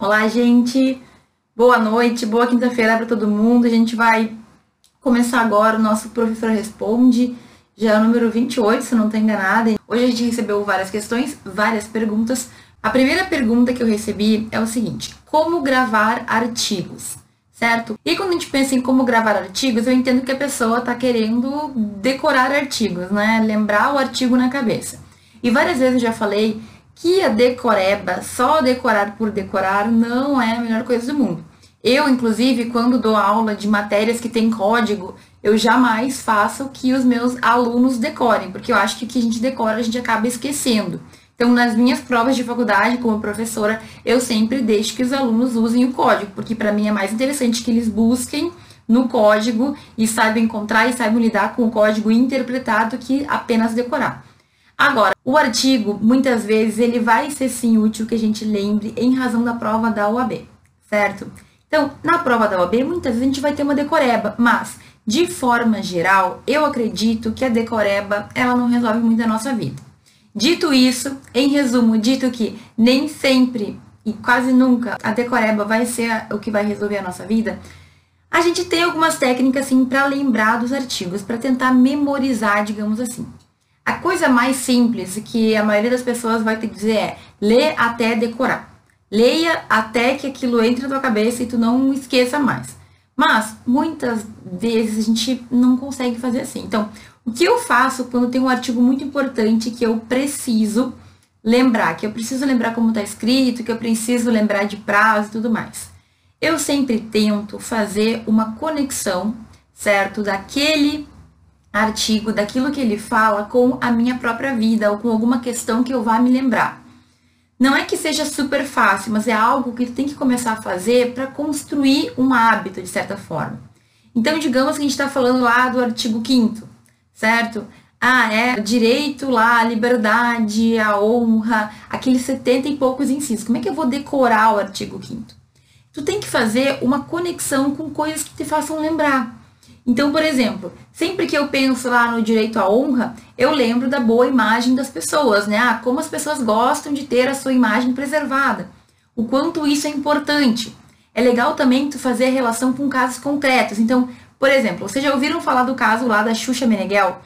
Olá, gente. Boa noite, boa quinta-feira para todo mundo. A gente vai começar agora o nosso Professor Responde, já é o número 28, se não estou enganada. Hoje a gente recebeu várias questões, várias perguntas. A primeira pergunta que eu recebi é o seguinte: como gravar artigos? Certo? E quando a gente pensa em como gravar artigos, eu entendo que a pessoa está querendo decorar artigos, né? Lembrar o artigo na cabeça. E várias vezes eu já falei que a decoreba, só decorar por decorar, não é a melhor coisa do mundo. Eu, inclusive, quando dou aula de matérias que tem código, eu jamais faço que os meus alunos decorem, porque eu acho que o que a gente decora a gente acaba esquecendo. Então, nas minhas provas de faculdade, como professora, eu sempre deixo que os alunos usem o código, porque para mim é mais interessante que eles busquem no código e saibam encontrar e saibam lidar com o código interpretado que apenas decorar. Agora, o artigo, muitas vezes, ele vai ser sim útil que a gente lembre em razão da prova da OAB, certo? Então, na prova da OAB, muitas vezes a gente vai ter uma decoreba, mas, de forma geral, eu acredito que a decoreba, ela não resolve muito a nossa vida. Dito isso, em resumo, dito que nem sempre e quase nunca a decoreba vai ser o que vai resolver a nossa vida, a gente tem algumas técnicas assim para lembrar dos artigos, para tentar memorizar, digamos assim. A coisa mais simples que a maioria das pessoas vai que dizer é ler até decorar. Leia até que aquilo entre na tua cabeça e tu não esqueça mais. Mas muitas vezes a gente não consegue fazer assim. Então, o que eu faço quando tem um artigo muito importante que eu preciso lembrar, que eu preciso lembrar como está escrito, que eu preciso lembrar de prazo e tudo mais? Eu sempre tento fazer uma conexão, certo, daquele artigo, daquilo que ele fala com a minha própria vida ou com alguma questão que eu vá me lembrar. Não é que seja super fácil, mas é algo que tem que começar a fazer para construir um hábito, de certa forma. Então, digamos que a gente está falando lá do artigo 5 certo? Ah, é direito lá, a liberdade, a honra, aqueles 70 e poucos incisos. Como é que eu vou decorar o artigo 5 Tu tem que fazer uma conexão com coisas que te façam lembrar. Então, por exemplo, sempre que eu penso lá no direito à honra, eu lembro da boa imagem das pessoas, né? Ah, como as pessoas gostam de ter a sua imagem preservada. O quanto isso é importante. É legal também tu fazer relação com casos concretos. Então, por exemplo, vocês já ouviram falar do caso lá da Xuxa Meneghel?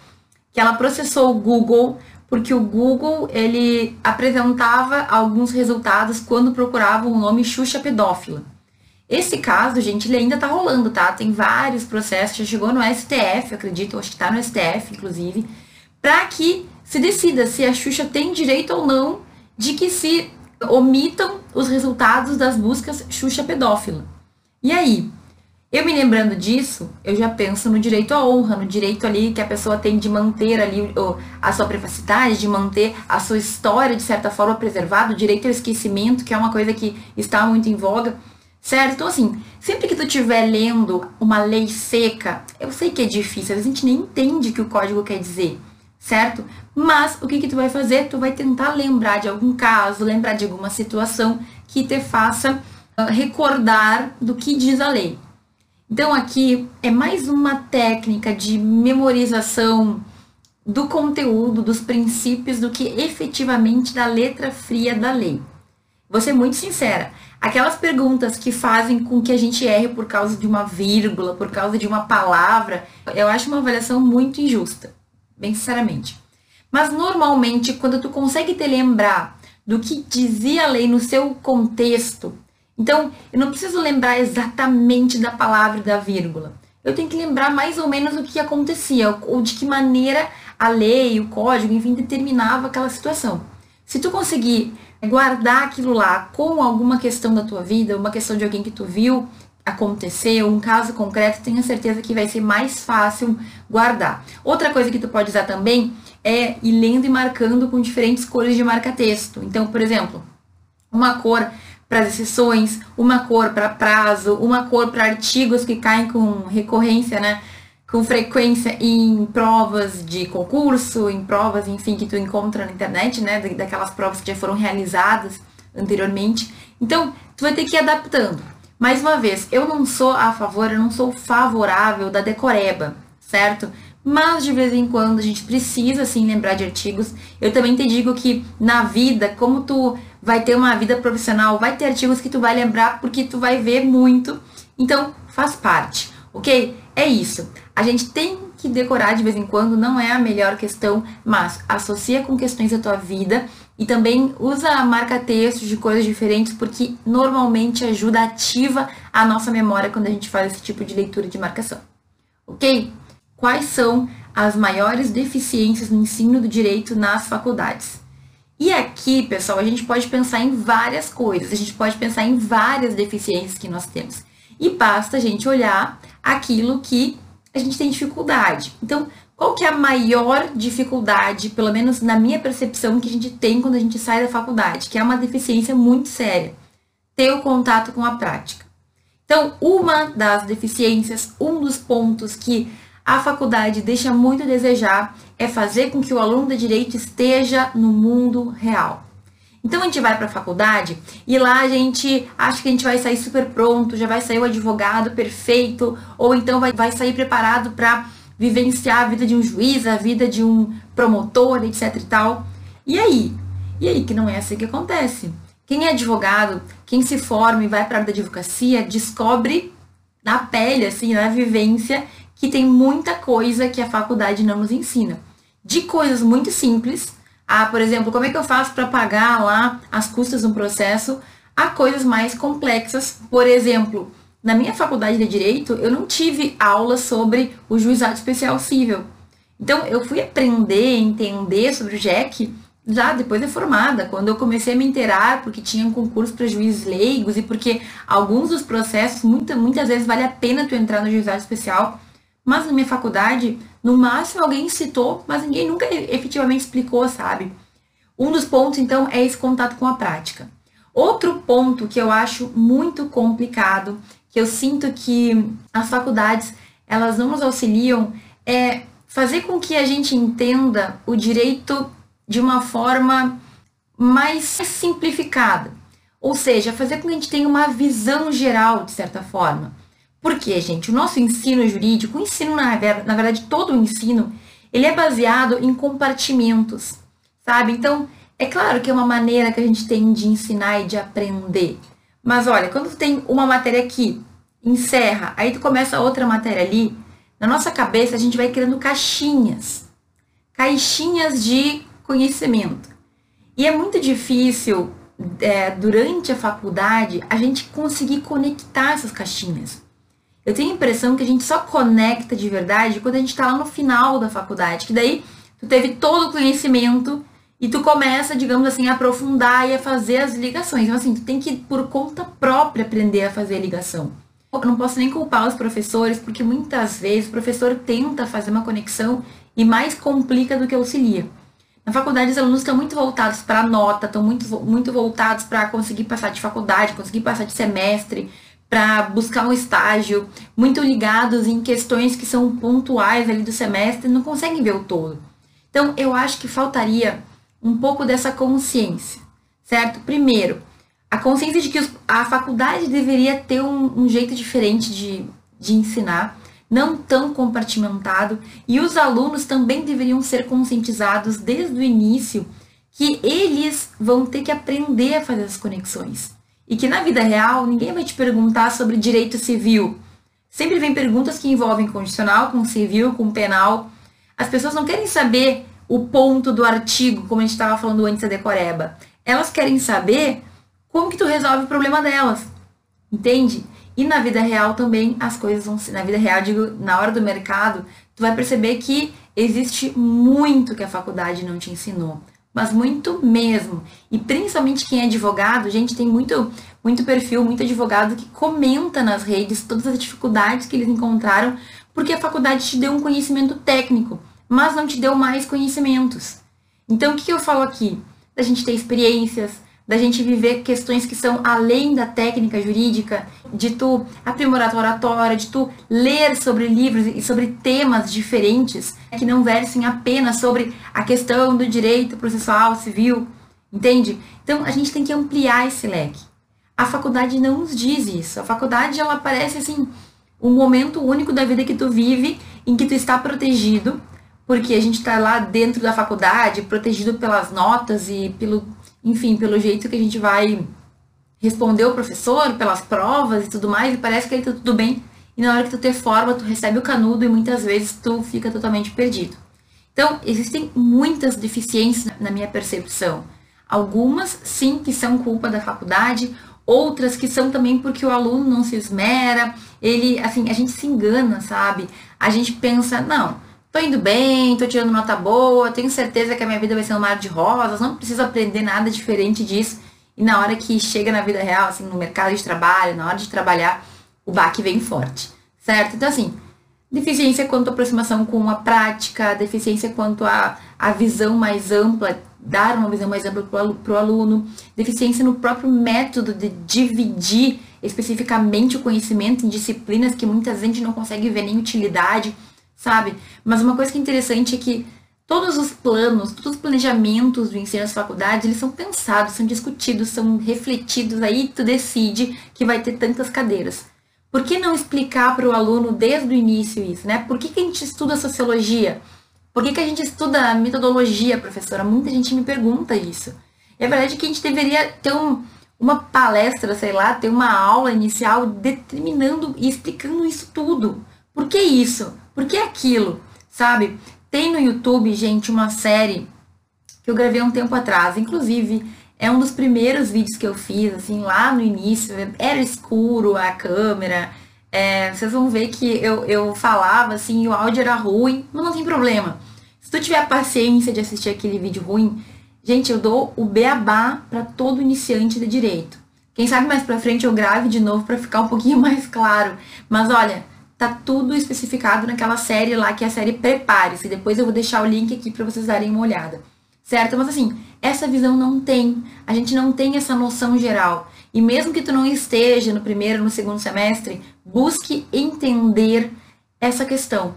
Que ela processou o Google porque o Google ele apresentava alguns resultados quando procurava o nome Xuxa pedófila. Esse caso, gente, ele ainda tá rolando, tá? Tem vários processos, já chegou no STF, acredito, acho que tá no STF, inclusive, para que se decida se a Xuxa tem direito ou não de que se omitam os resultados das buscas Xuxa pedófila. E aí? Eu me lembrando disso, eu já penso no direito à honra, no direito ali que a pessoa tem de manter ali a sua privacidade, de manter a sua história de certa forma preservada, o direito ao esquecimento, que é uma coisa que está muito em voga. Certo? Então, assim, sempre que tu estiver lendo uma lei seca, eu sei que é difícil, a gente nem entende o que o código quer dizer, certo? Mas o que, que tu vai fazer? Tu vai tentar lembrar de algum caso, lembrar de alguma situação que te faça uh, recordar do que diz a lei. Então, aqui é mais uma técnica de memorização do conteúdo, dos princípios, do que efetivamente da letra fria da lei. Vou ser muito sincera. Aquelas perguntas que fazem com que a gente erre por causa de uma vírgula, por causa de uma palavra, eu acho uma avaliação muito injusta, bem sinceramente. Mas normalmente, quando tu consegue te lembrar do que dizia a lei no seu contexto, então eu não preciso lembrar exatamente da palavra e da vírgula. Eu tenho que lembrar mais ou menos o que acontecia, ou de que maneira a lei, o código, enfim, determinava aquela situação. Se tu conseguir guardar aquilo lá com alguma questão da tua vida, uma questão de alguém que tu viu acontecer, um caso concreto, tenha certeza que vai ser mais fácil guardar. Outra coisa que tu pode usar também é ir lendo e marcando com diferentes cores de marca-texto. Então, por exemplo, uma cor para as exceções, uma cor para prazo, uma cor para artigos que caem com recorrência, né? Com frequência em provas de concurso, em provas, enfim, que tu encontra na internet, né, daquelas provas que já foram realizadas anteriormente. Então, tu vai ter que ir adaptando. Mais uma vez, eu não sou a favor, eu não sou favorável da decoreba, certo? Mas de vez em quando a gente precisa sim lembrar de artigos. Eu também te digo que na vida, como tu vai ter uma vida profissional, vai ter artigos que tu vai lembrar porque tu vai ver muito. Então, faz parte, ok? É isso. A gente tem que decorar de vez em quando, não é a melhor questão, mas associa com questões da tua vida e também usa marca-textos de coisas diferentes, porque normalmente ajuda, ativa a nossa memória quando a gente faz esse tipo de leitura de marcação. Ok? Quais são as maiores deficiências no ensino do direito nas faculdades? E aqui, pessoal, a gente pode pensar em várias coisas, a gente pode pensar em várias deficiências que nós temos. E basta a gente olhar aquilo que a gente tem dificuldade. Então, qual que é a maior dificuldade, pelo menos na minha percepção, que a gente tem quando a gente sai da faculdade? Que é uma deficiência muito séria. Ter o contato com a prática. Então, uma das deficiências, um dos pontos que a faculdade deixa muito a desejar é fazer com que o aluno de direito esteja no mundo real. Então a gente vai para a faculdade e lá a gente acha que a gente vai sair super pronto, já vai sair o advogado perfeito, ou então vai, vai sair preparado para vivenciar a vida de um juiz, a vida de um promotor, etc e tal. E aí? E aí que não é assim que acontece. Quem é advogado, quem se forma e vai para a área da advocacia, descobre na pele, assim, na vivência, que tem muita coisa que a faculdade não nos ensina. De coisas muito simples, a, por exemplo, como é que eu faço para pagar lá as custas um processo, a coisas mais complexas. Por exemplo, na minha faculdade de Direito, eu não tive aula sobre o juizado especial civil. Então, eu fui aprender, entender sobre o JEC já depois de formada, quando eu comecei a me inteirar, porque tinha um concurso para juízes leigos e porque alguns dos processos, muita, muitas vezes, vale a pena tu entrar no juizado especial. Mas na minha faculdade, no máximo alguém citou, mas ninguém nunca efetivamente explicou, sabe? Um dos pontos, então, é esse contato com a prática. Outro ponto que eu acho muito complicado, que eu sinto que as faculdades elas não nos auxiliam, é fazer com que a gente entenda o direito de uma forma mais simplificada. Ou seja, fazer com que a gente tenha uma visão geral, de certa forma. Porque, gente, o nosso ensino jurídico, o ensino, na, verdade, todo o ensino, ele é baseado em compartimentos, sabe? Então, é claro que é uma maneira que a gente tem de ensinar e de aprender. Mas olha, quando tem uma matéria aqui, encerra, aí tu começa outra matéria ali, na nossa cabeça a gente vai criando caixinhas. Caixinhas de conhecimento. E é muito difícil, é, durante a faculdade, a gente conseguir conectar essas caixinhas. Eu tenho a impressão que a gente só conecta de verdade quando a gente está lá no final da faculdade, que daí tu teve todo o conhecimento e tu começa, digamos assim, a aprofundar e a fazer as ligações. Então, assim, tu tem que, por conta própria, aprender a fazer ligação. Eu não posso nem culpar os professores, porque muitas vezes o professor tenta fazer uma conexão e mais complica do que auxilia. Na faculdade, os alunos estão muito voltados para a nota, estão muito, muito voltados para conseguir passar de faculdade, conseguir passar de semestre, para buscar um estágio, muito ligados em questões que são pontuais ali do semestre, não conseguem ver o todo. Então, eu acho que faltaria um pouco dessa consciência, certo? Primeiro, a consciência de que a faculdade deveria ter um, um jeito diferente de, de ensinar, não tão compartimentado, e os alunos também deveriam ser conscientizados desde o início que eles vão ter que aprender a fazer as conexões. E que na vida real ninguém vai te perguntar sobre direito civil. Sempre vem perguntas que envolvem condicional, com civil, com penal. As pessoas não querem saber o ponto do artigo, como a gente estava falando antes da decoreba. Elas querem saber como que tu resolve o problema delas. Entende? E na vida real também as coisas vão ser. Na vida real, digo, na hora do mercado, tu vai perceber que existe muito que a faculdade não te ensinou mas muito mesmo. E principalmente quem é advogado, gente, tem muito, muito perfil, muito advogado que comenta nas redes todas as dificuldades que eles encontraram, porque a faculdade te deu um conhecimento técnico, mas não te deu mais conhecimentos. Então, o que eu falo aqui? Da gente ter experiências, da gente viver questões que são além da técnica jurídica, de tu aprimorar tua oratória, de tu ler sobre livros e sobre temas diferentes, que não versem apenas sobre a questão do direito processual civil, entende? Então a gente tem que ampliar esse leque. A faculdade não nos diz isso. A faculdade ela parece assim um momento único da vida que tu vive em que tu está protegido, porque a gente está lá dentro da faculdade, protegido pelas notas e pelo enfim, pelo jeito que a gente vai responder o professor, pelas provas e tudo mais, e parece que aí tá tudo bem. E na hora que tu te forma, tu recebe o canudo e muitas vezes tu fica totalmente perdido. Então, existem muitas deficiências na minha percepção. Algumas, sim, que são culpa da faculdade, outras que são também porque o aluno não se esmera, ele, assim, a gente se engana, sabe? A gente pensa, não, tô indo bem, tô tirando nota boa, tenho certeza que a minha vida vai ser um mar de rosas, não preciso aprender nada diferente disso. E na hora que chega na vida real, assim, no mercado de trabalho, na hora de trabalhar, o baque vem forte, certo? Então, assim, deficiência quanto à aproximação com a prática, deficiência quanto à, à visão mais ampla dar uma visão mais ampla para o aluno, deficiência no próprio método de dividir especificamente o conhecimento em disciplinas que muitas vezes a gente não consegue ver nem utilidade, sabe? Mas uma coisa que é interessante é que todos os planos, todos os planejamentos do ensino nas faculdades, eles são pensados, são discutidos, são refletidos, aí tu decide que vai ter tantas cadeiras. Por que não explicar para o aluno desde o início isso, né? Por que, que a gente estuda sociologia? Por que, que a gente estuda metodologia, professora? Muita gente me pergunta isso. A verdade é que a gente deveria ter um, uma palestra, sei lá, ter uma aula inicial determinando e explicando isso tudo. Por que isso? Por que aquilo? Sabe? Tem no YouTube, gente, uma série que eu gravei um tempo atrás. Inclusive, é um dos primeiros vídeos que eu fiz, assim, lá no início. Era escuro a câmera. É, vocês vão ver que eu, eu falava assim, o áudio era ruim, mas não tem problema. Se tu tiver paciência de assistir aquele vídeo ruim, gente, eu dou o beabá para todo iniciante de direito. Quem sabe mais pra frente eu grave de novo para ficar um pouquinho mais claro. Mas olha, tá tudo especificado naquela série lá, que é a série Prepare-se. Depois eu vou deixar o link aqui para vocês darem uma olhada. Certo? Mas assim, essa visão não tem. A gente não tem essa noção geral. E mesmo que tu não esteja no primeiro, no segundo semestre, busque entender essa questão.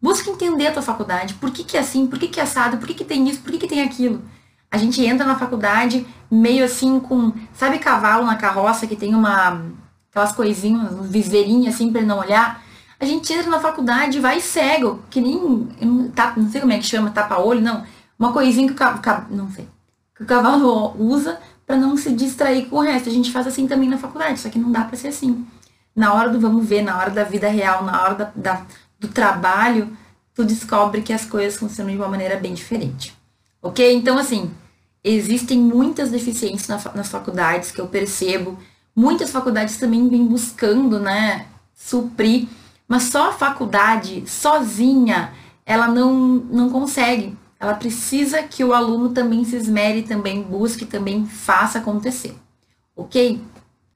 Busque entender a tua faculdade. Por que, que é assim? Por que, que é assado? Por que, que tem isso? Por que, que tem aquilo? A gente entra na faculdade meio assim com. Sabe cavalo na carroça que tem uma. aquelas coisinhas, um viseirinhos assim ele não olhar? A gente entra na faculdade e vai cego, que nem. Não sei como é que chama, tapa-olho, não. Uma coisinha que o cavalo. Não sei. Que o cavalo usa para não se distrair com o resto. A gente faz assim também na faculdade, só que não dá para ser assim. Na hora do vamos ver, na hora da vida real, na hora da, da, do trabalho, tu descobre que as coisas funcionam de uma maneira bem diferente. Ok? Então, assim, existem muitas deficiências na, nas faculdades que eu percebo. Muitas faculdades também vêm buscando, né, suprir, mas só a faculdade, sozinha, ela não, não consegue ela precisa que o aluno também se esmere, também busque, também faça acontecer. Ok?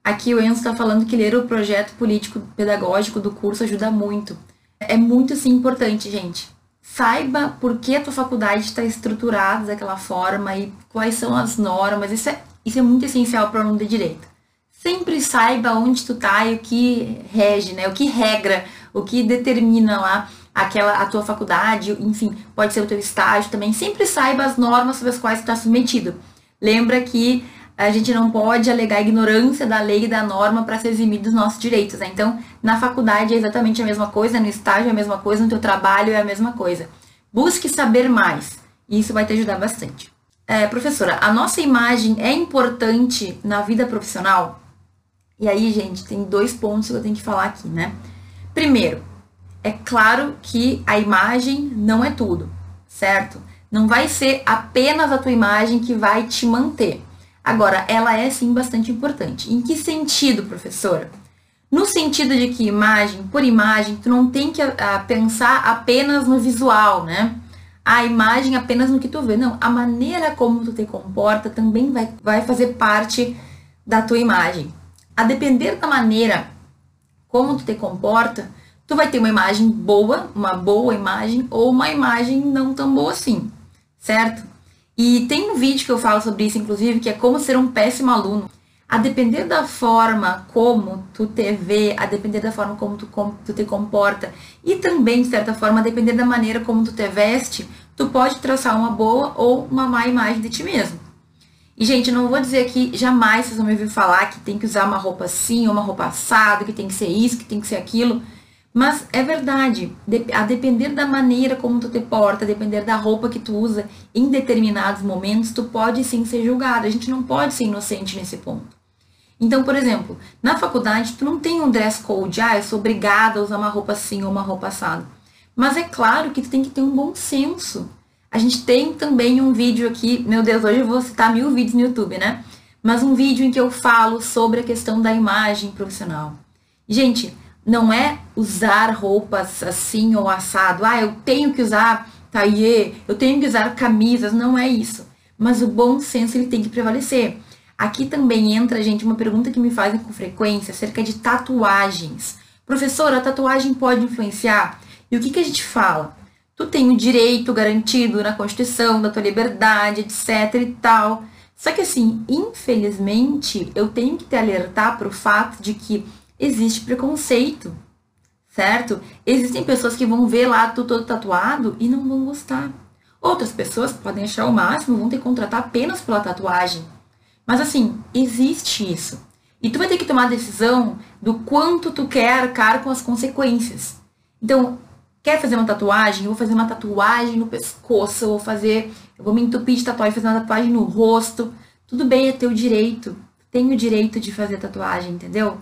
Aqui o Enzo está falando que ler o projeto político pedagógico do curso ajuda muito. É muito sim importante, gente. Saiba por que a tua faculdade está estruturada daquela forma e quais são as normas. Isso é, isso é muito essencial para o aluno de direito. Sempre saiba onde tu tá e o que rege, né? O que regra, o que determina lá aquela a tua faculdade, enfim, pode ser o teu estágio também, sempre saiba as normas sobre as quais está submetido. Lembra que a gente não pode alegar ignorância da lei e da norma para se eximir dos nossos direitos. Né? Então, na faculdade é exatamente a mesma coisa, no estágio é a mesma coisa, no teu trabalho é a mesma coisa. Busque saber mais, isso vai te ajudar bastante. É, professora, a nossa imagem é importante na vida profissional? E aí, gente, tem dois pontos que eu tenho que falar aqui, né? Primeiro, é claro que a imagem não é tudo, certo? Não vai ser apenas a tua imagem que vai te manter. Agora, ela é sim bastante importante. Em que sentido, professora? No sentido de que imagem por imagem, tu não tem que a, ah, pensar apenas no visual, né? A imagem apenas no que tu vê. Não, a maneira como tu te comporta também vai, vai fazer parte da tua imagem. A depender da maneira como tu te comporta, tu vai ter uma imagem boa, uma boa imagem, ou uma imagem não tão boa assim, certo? E tem um vídeo que eu falo sobre isso, inclusive, que é como ser um péssimo aluno. A depender da forma como tu te vê, a depender da forma como tu, como tu te comporta, e também, de certa forma, a depender da maneira como tu te veste, tu pode traçar uma boa ou uma má imagem de ti mesmo. E, gente, não vou dizer que jamais vocês vão me ouvir falar que tem que usar uma roupa assim, ou uma roupa assada, que tem que ser isso, que tem que ser aquilo. Mas é verdade, a depender da maneira como tu te porta, a depender da roupa que tu usa em determinados momentos, tu pode sim ser julgado. A gente não pode ser inocente nesse ponto. Então, por exemplo, na faculdade tu não tem um dress code, ah, eu sou obrigada a usar uma roupa assim ou uma roupa assada. Mas é claro que tu tem que ter um bom senso. A gente tem também um vídeo aqui, meu Deus, hoje eu vou citar mil vídeos no YouTube, né? Mas um vídeo em que eu falo sobre a questão da imagem profissional. Gente, não é usar roupas assim ou assado. Ah, eu tenho que usar taillé, eu tenho que usar camisas. Não é isso. Mas o bom senso ele tem que prevalecer. Aqui também entra, gente, uma pergunta que me fazem com frequência acerca de tatuagens. Professora, a tatuagem pode influenciar? E o que, que a gente fala? Tu tem o direito garantido na Constituição da tua liberdade, etc e tal. Só que assim, infelizmente, eu tenho que te alertar para o fato de que existe preconceito, certo? Existem pessoas que vão ver lá tu todo tatuado e não vão gostar. Outras pessoas podem achar o máximo, vão te contratar apenas pela tatuagem. Mas assim, existe isso. E tu vai ter que tomar a decisão do quanto tu quer arcar com as consequências. Então, quer fazer uma tatuagem? Eu vou fazer uma tatuagem no pescoço, eu vou fazer, eu vou me entupir de tatuagem, fazer uma tatuagem no rosto. Tudo bem, é teu direito. Tenho o direito de fazer tatuagem, entendeu?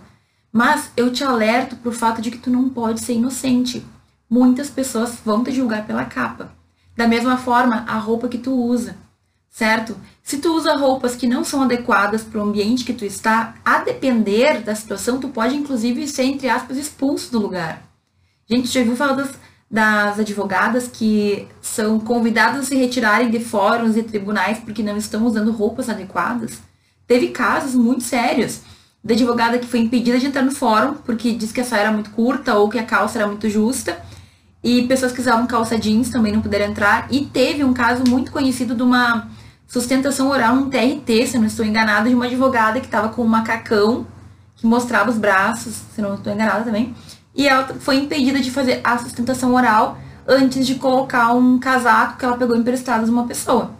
Mas eu te alerto pro fato de que tu não pode ser inocente. Muitas pessoas vão te julgar pela capa. Da mesma forma, a roupa que tu usa, certo? Se tu usa roupas que não são adequadas para o ambiente que tu está, a depender da situação, tu pode inclusive ser, entre aspas, expulso do lugar. Gente, já ouviu falar das, das advogadas que são convidadas a se retirarem de fóruns e tribunais porque não estão usando roupas adequadas? Teve casos muito sérios da advogada que foi impedida de entrar no fórum porque disse que a saia era muito curta ou que a calça era muito justa. E pessoas que usavam calça jeans também não puderam entrar. E teve um caso muito conhecido de uma sustentação oral, um TRT, se eu não estou enganada, de uma advogada que estava com um macacão que mostrava os braços, se não estou enganada também. E ela foi impedida de fazer a sustentação oral antes de colocar um casaco que ela pegou emprestado de uma pessoa.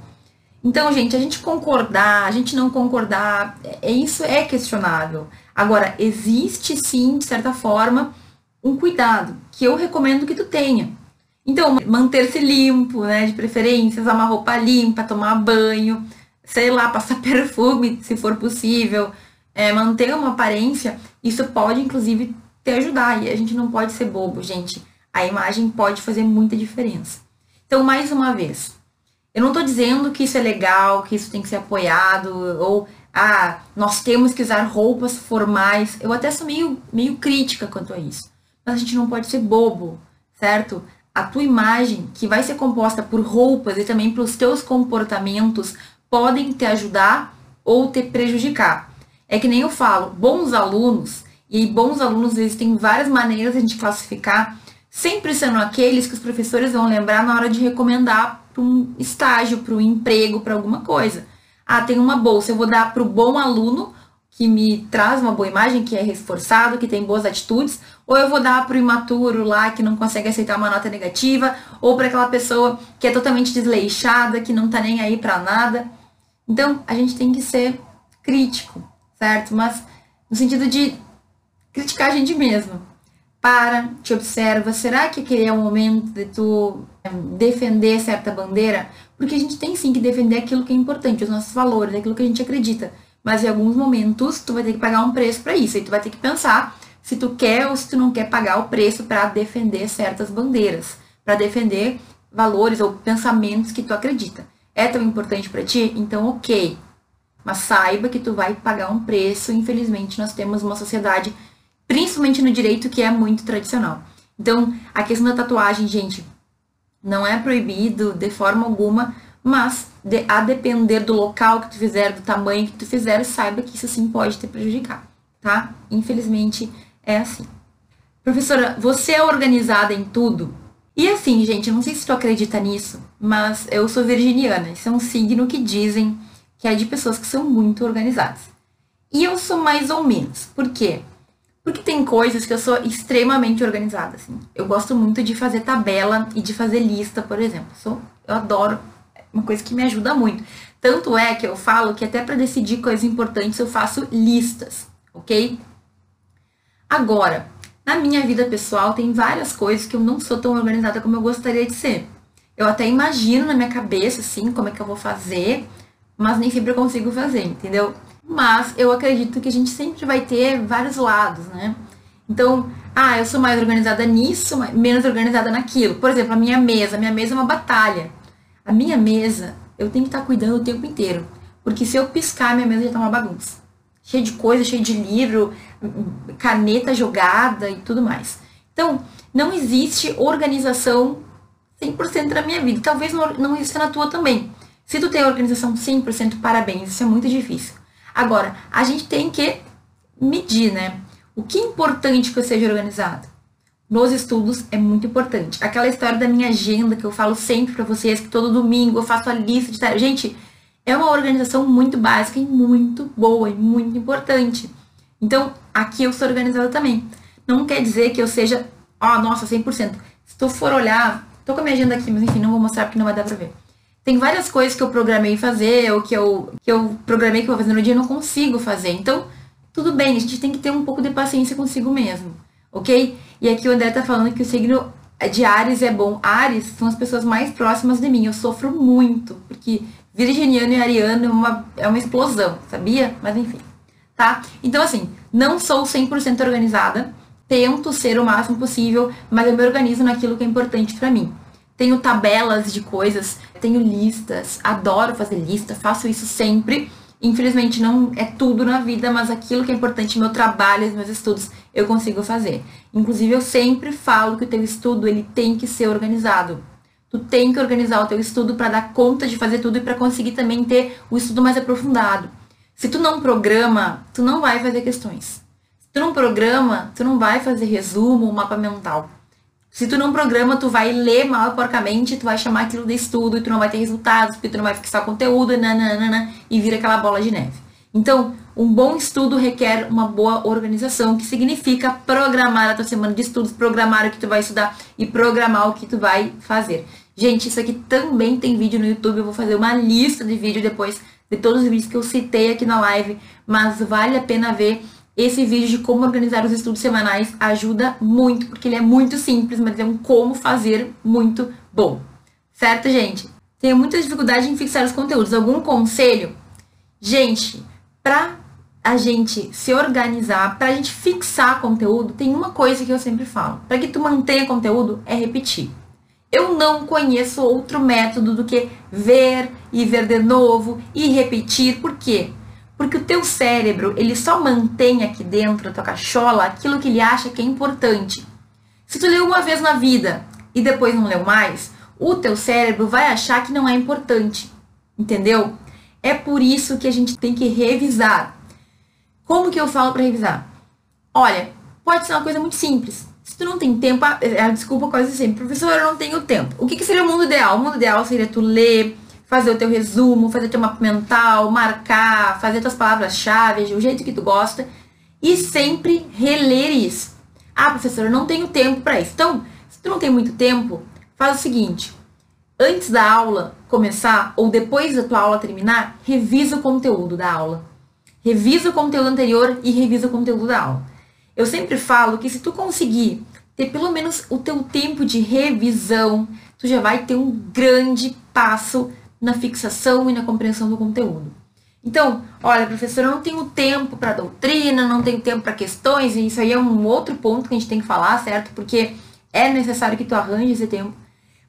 Então, gente, a gente concordar, a gente não concordar, é, isso é questionável. Agora, existe sim, de certa forma, um cuidado que eu recomendo que tu tenha. Então, manter-se limpo, né, de preferência, usar uma roupa limpa, tomar banho, sei lá, passar perfume, se for possível, é, manter uma aparência, isso pode, inclusive, te ajudar. E a gente não pode ser bobo, gente. A imagem pode fazer muita diferença. Então, mais uma vez, eu não estou dizendo que isso é legal, que isso tem que ser apoiado, ou ah, nós temos que usar roupas formais. Eu até sou meio, meio crítica quanto a isso. Mas a gente não pode ser bobo, certo? A tua imagem, que vai ser composta por roupas e também pelos teus comportamentos, podem te ajudar ou te prejudicar. É que nem eu falo, bons alunos, e bons alunos existem várias maneiras de a gente classificar, sempre sendo aqueles que os professores vão lembrar na hora de recomendar para um estágio, para um emprego, para alguma coisa. Ah, tem uma bolsa, eu vou dar para o bom aluno que me traz uma boa imagem, que é reforçado, que tem boas atitudes, ou eu vou dar para o imaturo lá que não consegue aceitar uma nota negativa, ou para aquela pessoa que é totalmente desleixada, que não tá nem aí para nada. Então, a gente tem que ser crítico, certo? Mas no sentido de criticar a gente mesmo para, te observa, será que aquele é o momento de tu eh, defender certa bandeira? Porque a gente tem sim que defender aquilo que é importante, os nossos valores, aquilo que a gente acredita. Mas em alguns momentos tu vai ter que pagar um preço para isso, e tu vai ter que pensar se tu quer ou se tu não quer pagar o preço para defender certas bandeiras, para defender valores ou pensamentos que tu acredita. É tão importante para ti? Então, ok. Mas saiba que tu vai pagar um preço. Infelizmente, nós temos uma sociedade principalmente no direito que é muito tradicional. Então, a questão da tatuagem, gente, não é proibido de forma alguma, mas de, a depender do local que tu fizer, do tamanho que tu fizer, saiba que isso sim pode te prejudicar, tá? Infelizmente é assim. Professora, você é organizada em tudo? E assim, gente, não sei se tu acredita nisso, mas eu sou virginiana. Isso é um signo que dizem que é de pessoas que são muito organizadas. E eu sou mais ou menos. Por quê? Porque tem coisas que eu sou extremamente organizada, assim. Eu gosto muito de fazer tabela e de fazer lista, por exemplo. Sou, eu adoro, é uma coisa que me ajuda muito. Tanto é que eu falo que até para decidir coisas importantes eu faço listas, ok? Agora, Na minha vida pessoal, tem várias coisas que eu não sou tão organizada como eu gostaria de ser. Eu até imagino na minha cabeça, assim, como é que eu vou fazer, mas nem sempre eu consigo fazer, entendeu? Mas eu acredito que a gente sempre vai ter vários lados, né? Então, ah, eu sou mais organizada nisso, menos organizada naquilo. Por exemplo, a minha mesa. A minha mesa é uma batalha. A minha mesa, eu tenho que estar cuidando o tempo inteiro. Porque se eu piscar, minha mesa já tá uma bagunça. Cheia de coisa, cheia de livro, caneta jogada e tudo mais. Então, não existe organização 100% na minha vida. Talvez não, exista na tua também. Se tu tem organização 100%, parabéns. Isso é muito difícil. Agora, a gente tem que medir, né? O que é importante que eu seja organizado? Nos estudos é muito importante. Aquela história da minha agenda que eu falo sempre para vocês, que todo domingo eu faço a lista de tarefas. Gente, é uma organização muito básica e muito boa e muito importante. Então, aqui eu sou organizada também. Não quer dizer que eu seja, ó, oh, nossa, 100%. Se tu for olhar, tô com a minha agenda aqui, mas enfim, não vou mostrar porque não vai dar pra ver. Tem várias coisas que eu programei fazer, ou que eu, que eu programei que eu vou fazer no dia e não consigo fazer. Então, tudo bem, a gente tem que ter um pouco de paciência consigo mesmo, ok? E aqui o André tá falando que o signo de Ares é bom. Ares são as pessoas mais próximas de mim. Eu sofro muito, porque virginiano e ariano é uma, é uma explosão, sabia? Mas enfim, tá? Então, assim, não sou 100% organizada, tento ser o máximo possível, mas eu me organizo naquilo que é importante para mim. Tenho tabelas de coisas, tenho listas, adoro fazer lista, faço isso sempre Infelizmente não é tudo na vida, mas aquilo que é importante, meu trabalho, os meus estudos, eu consigo fazer. Inclusive eu sempre falo que o teu estudo ele tem que ser organizado. Tu tem que organizar o teu estudo para dar conta de fazer tudo e para conseguir também ter o estudo mais aprofundado. Se tu não programa, tu não vai fazer questões. Se tu não programa, tu não vai fazer resumo, mapa mental. Se tu não programa, tu vai ler mal porcamente, tu vai chamar aquilo de estudo e tu não vai ter resultados, porque tu não vai fixar conteúdo, nananana, e vira aquela bola de neve. Então, um bom estudo requer uma boa organização, que significa programar a tua semana de estudos, programar o que tu vai estudar e programar o que tu vai fazer. Gente, isso aqui também tem vídeo no YouTube, eu vou fazer uma lista de vídeo depois de todos os vídeos que eu citei aqui na live, mas vale a pena ver esse vídeo de como organizar os estudos semanais ajuda muito, porque ele é muito simples, mas é um como fazer muito bom. Certo, gente? Tenho muita dificuldade em fixar os conteúdos. Algum conselho? Gente, pra a gente se organizar, pra gente fixar conteúdo, tem uma coisa que eu sempre falo. Para que tu mantenha conteúdo é repetir. Eu não conheço outro método do que ver e ver de novo e repetir. Por quê? Porque o teu cérebro, ele só mantém aqui dentro da tua cachola aquilo que ele acha que é importante. Se tu leu uma vez na vida e depois não leu mais, o teu cérebro vai achar que não é importante. Entendeu? É por isso que a gente tem que revisar. Como que eu falo para revisar? Olha, pode ser uma coisa muito simples. Se tu não tem tempo, ah, é, desculpa quase sempre, professor, eu não tenho tempo. O que, que seria o mundo ideal? O mundo ideal seria tu ler, fazer o teu resumo, fazer teu mapa mental, marcar, fazer tuas palavras-chave, o jeito que tu gosta e sempre reler isso. Ah, professora, não tenho tempo para isso. Então, se tu não tem muito tempo, faz o seguinte: antes da aula começar ou depois da tua aula terminar, revisa o conteúdo da aula. Revisa o conteúdo anterior e revisa o conteúdo da aula. Eu sempre falo que se tu conseguir ter pelo menos o teu tempo de revisão, tu já vai ter um grande passo na fixação e na compreensão do conteúdo. Então, olha, professora, eu não tenho tempo para doutrina, não tenho tempo para questões, e isso aí é um outro ponto que a gente tem que falar, certo? Porque é necessário que tu arranje esse tempo.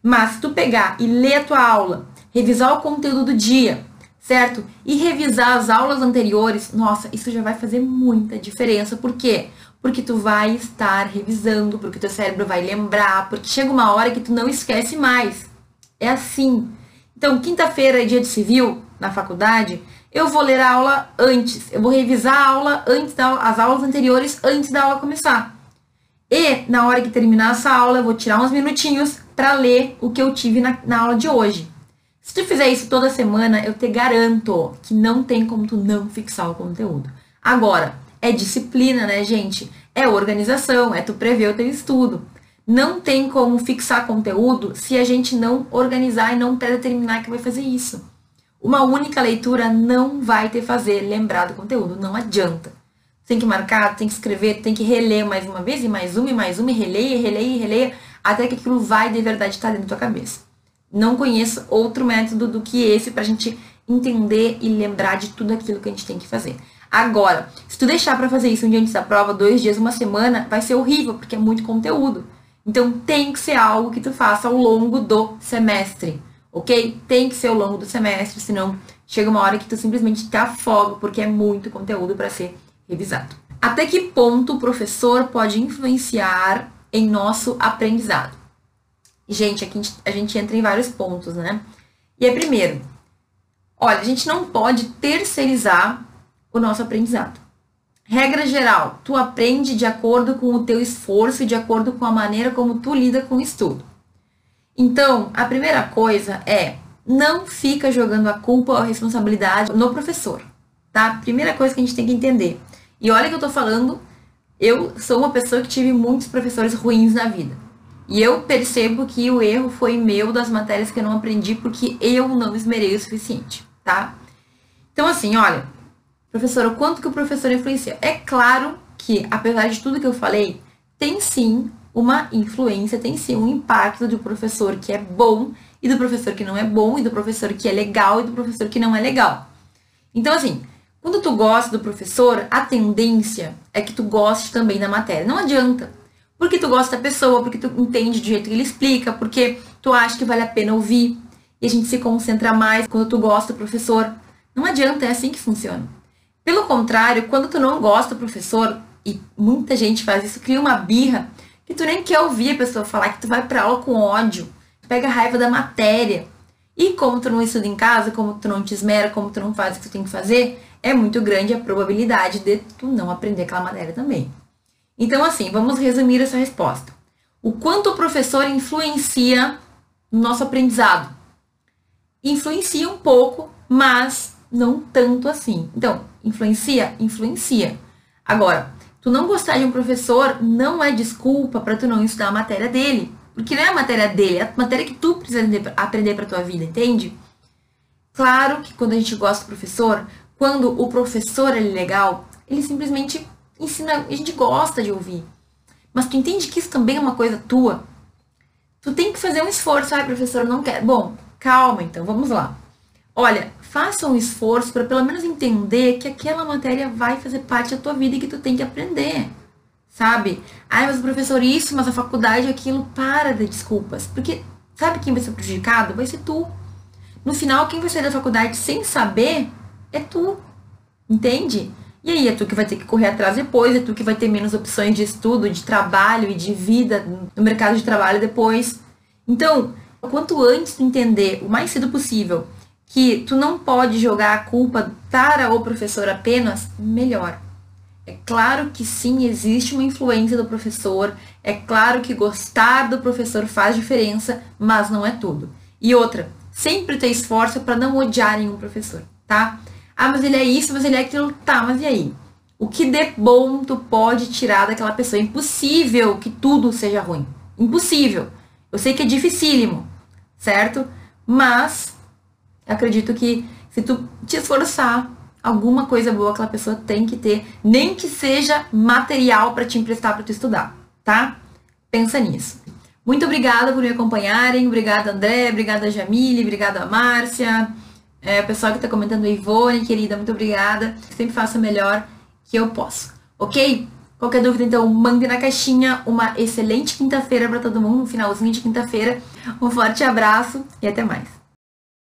Mas se tu pegar e ler a tua aula, revisar o conteúdo do dia, certo? E revisar as aulas anteriores, nossa, isso já vai fazer muita diferença. Por quê? Porque tu vai estar revisando, porque teu cérebro vai lembrar, porque chega uma hora que tu não esquece mais. É assim. Então, quinta-feira é dia de civil na faculdade, eu vou ler a aula antes, eu vou revisar a aula antes das aulas anteriores antes da aula começar. E na hora que terminar essa aula, eu vou tirar uns minutinhos para ler o que eu tive na, na aula de hoje. Se tu fizer isso toda semana, eu te garanto que não tem como tu não fixar o conteúdo. Agora, é disciplina, né, gente? É organização, é tu prever o teu estudo. Não tem como fixar conteúdo se a gente não organizar e não determinar que vai fazer isso. Uma única leitura não vai te fazer lembrar do conteúdo, não adianta. tem que marcar, tem que escrever, tem que reler mais uma vez, e mais uma, e mais uma, e releia, releia, releia, até que aquilo vai de verdade estar dentro da tua cabeça. Não conheço outro método do que esse pra gente entender e lembrar de tudo aquilo que a gente tem que fazer. Agora, se tu deixar para fazer isso um dia antes da prova, dois dias, uma semana, vai ser horrível, porque é muito conteúdo. Então tem que ser algo que tu faça ao longo do semestre, ok? Tem que ser ao longo do semestre, senão chega uma hora que tu simplesmente te afoga, porque é muito conteúdo para ser revisado. Até que ponto o professor pode influenciar em nosso aprendizado? Gente, aqui a gente entra em vários pontos, né? E é primeiro, olha, a gente não pode terceirizar o nosso aprendizado. Regra geral, tu aprende de acordo com o teu esforço e de acordo com a maneira como tu lida com o estudo. Então, a primeira coisa é não fica jogando a culpa ou a responsabilidade no professor, tá? Primeira coisa que a gente tem que entender. E olha que eu tô falando, eu sou uma pessoa que tive muitos professores ruins na vida. E eu percebo que o erro foi meu das matérias que eu não aprendi porque eu não esmerei o suficiente, tá? Então, assim, olha, professor, o quanto que o professor influencia? É claro que, apesar de tudo que eu falei, tem sim uma influência, tem sim um impacto do professor que é bom e do professor que não é bom, e do professor que é legal e do professor que não é legal. Então, assim, quando tu gosta do professor, a tendência é que tu goste também da matéria. Não adianta. Porque tu gosta da pessoa, porque tu entende do jeito que ele explica, porque tu acha que vale a pena ouvir. E a gente se concentra mais quando tu gosta do professor. Não adianta, é assim que funciona. Pelo contrário, quando tu não gosta do professor, e muita gente faz isso, cria uma birra, que tu nem quer ouvir a pessoa falar, que tu vai pra aula com ódio, pega raiva da matéria. E como tu não estuda em casa, como tu não te esmera, como tu não faz o que tu tem que fazer, é muito grande a probabilidade de tu não aprender aquela matéria também. Então, assim, vamos resumir essa resposta. O quanto o professor influencia no nosso aprendizado? Influencia um pouco, mas não tanto assim. Então, influencia? Influencia. Agora, tu não gostar de um professor não é desculpa para tu não estudar a matéria dele. Porque não é a matéria dele, é a matéria que tu precisa aprender para tua vida, entende? Claro que quando a gente gosta do professor, quando o professor é legal, ele simplesmente ensina, a gente gosta de ouvir. Mas tu entende que isso também é uma coisa tua? Tu tem que fazer um esforço, ai, professor, não quer. Bom, calma então, vamos lá. Olha, faça um esforço para pelo menos entender que aquela matéria vai fazer parte da tua vida e que tu tem que aprender. Sabe? Ai, mas o professor isso, mas a faculdade aquilo, para de desculpas. Porque sabe quem vai ser prejudicado? Vai ser tu. No final, quem vai sair da faculdade sem saber é tu. Entende? E aí é tu que vai ter que correr atrás depois, é tu que vai ter menos opções de estudo, de trabalho e de vida no mercado de trabalho depois. Então, quanto antes entender o mais cedo possível que tu não pode jogar a culpa para o professor apenas, melhor. É claro que sim, existe uma influência do professor, é claro que gostar do professor faz diferença, mas não é tudo. E outra, sempre ter esforço para não odiar nenhum professor, tá? Ah, mas ele é isso, mas ele é aquilo. Tá, mas e aí? O que de bom tu pode tirar daquela pessoa? É impossível que tudo seja ruim. Impossível. Eu sei que é dificílimo, certo? Mas acredito que se tu te esforçar, alguma coisa boa aquela pessoa tem que ter, nem que seja material para te emprestar para tu estudar, tá? Pensa nisso. Muito obrigada por me acompanharem. Obrigada, André. Obrigada, Jamile. Obrigada, Márcia. É, o pessoal que está comentando, Ivone, querida, muito obrigada. Sempre faço o melhor que eu posso. Ok? Qualquer dúvida, então, mande na caixinha. Uma excelente quinta-feira para todo mundo, um finalzinho de quinta-feira. Um forte abraço e até mais.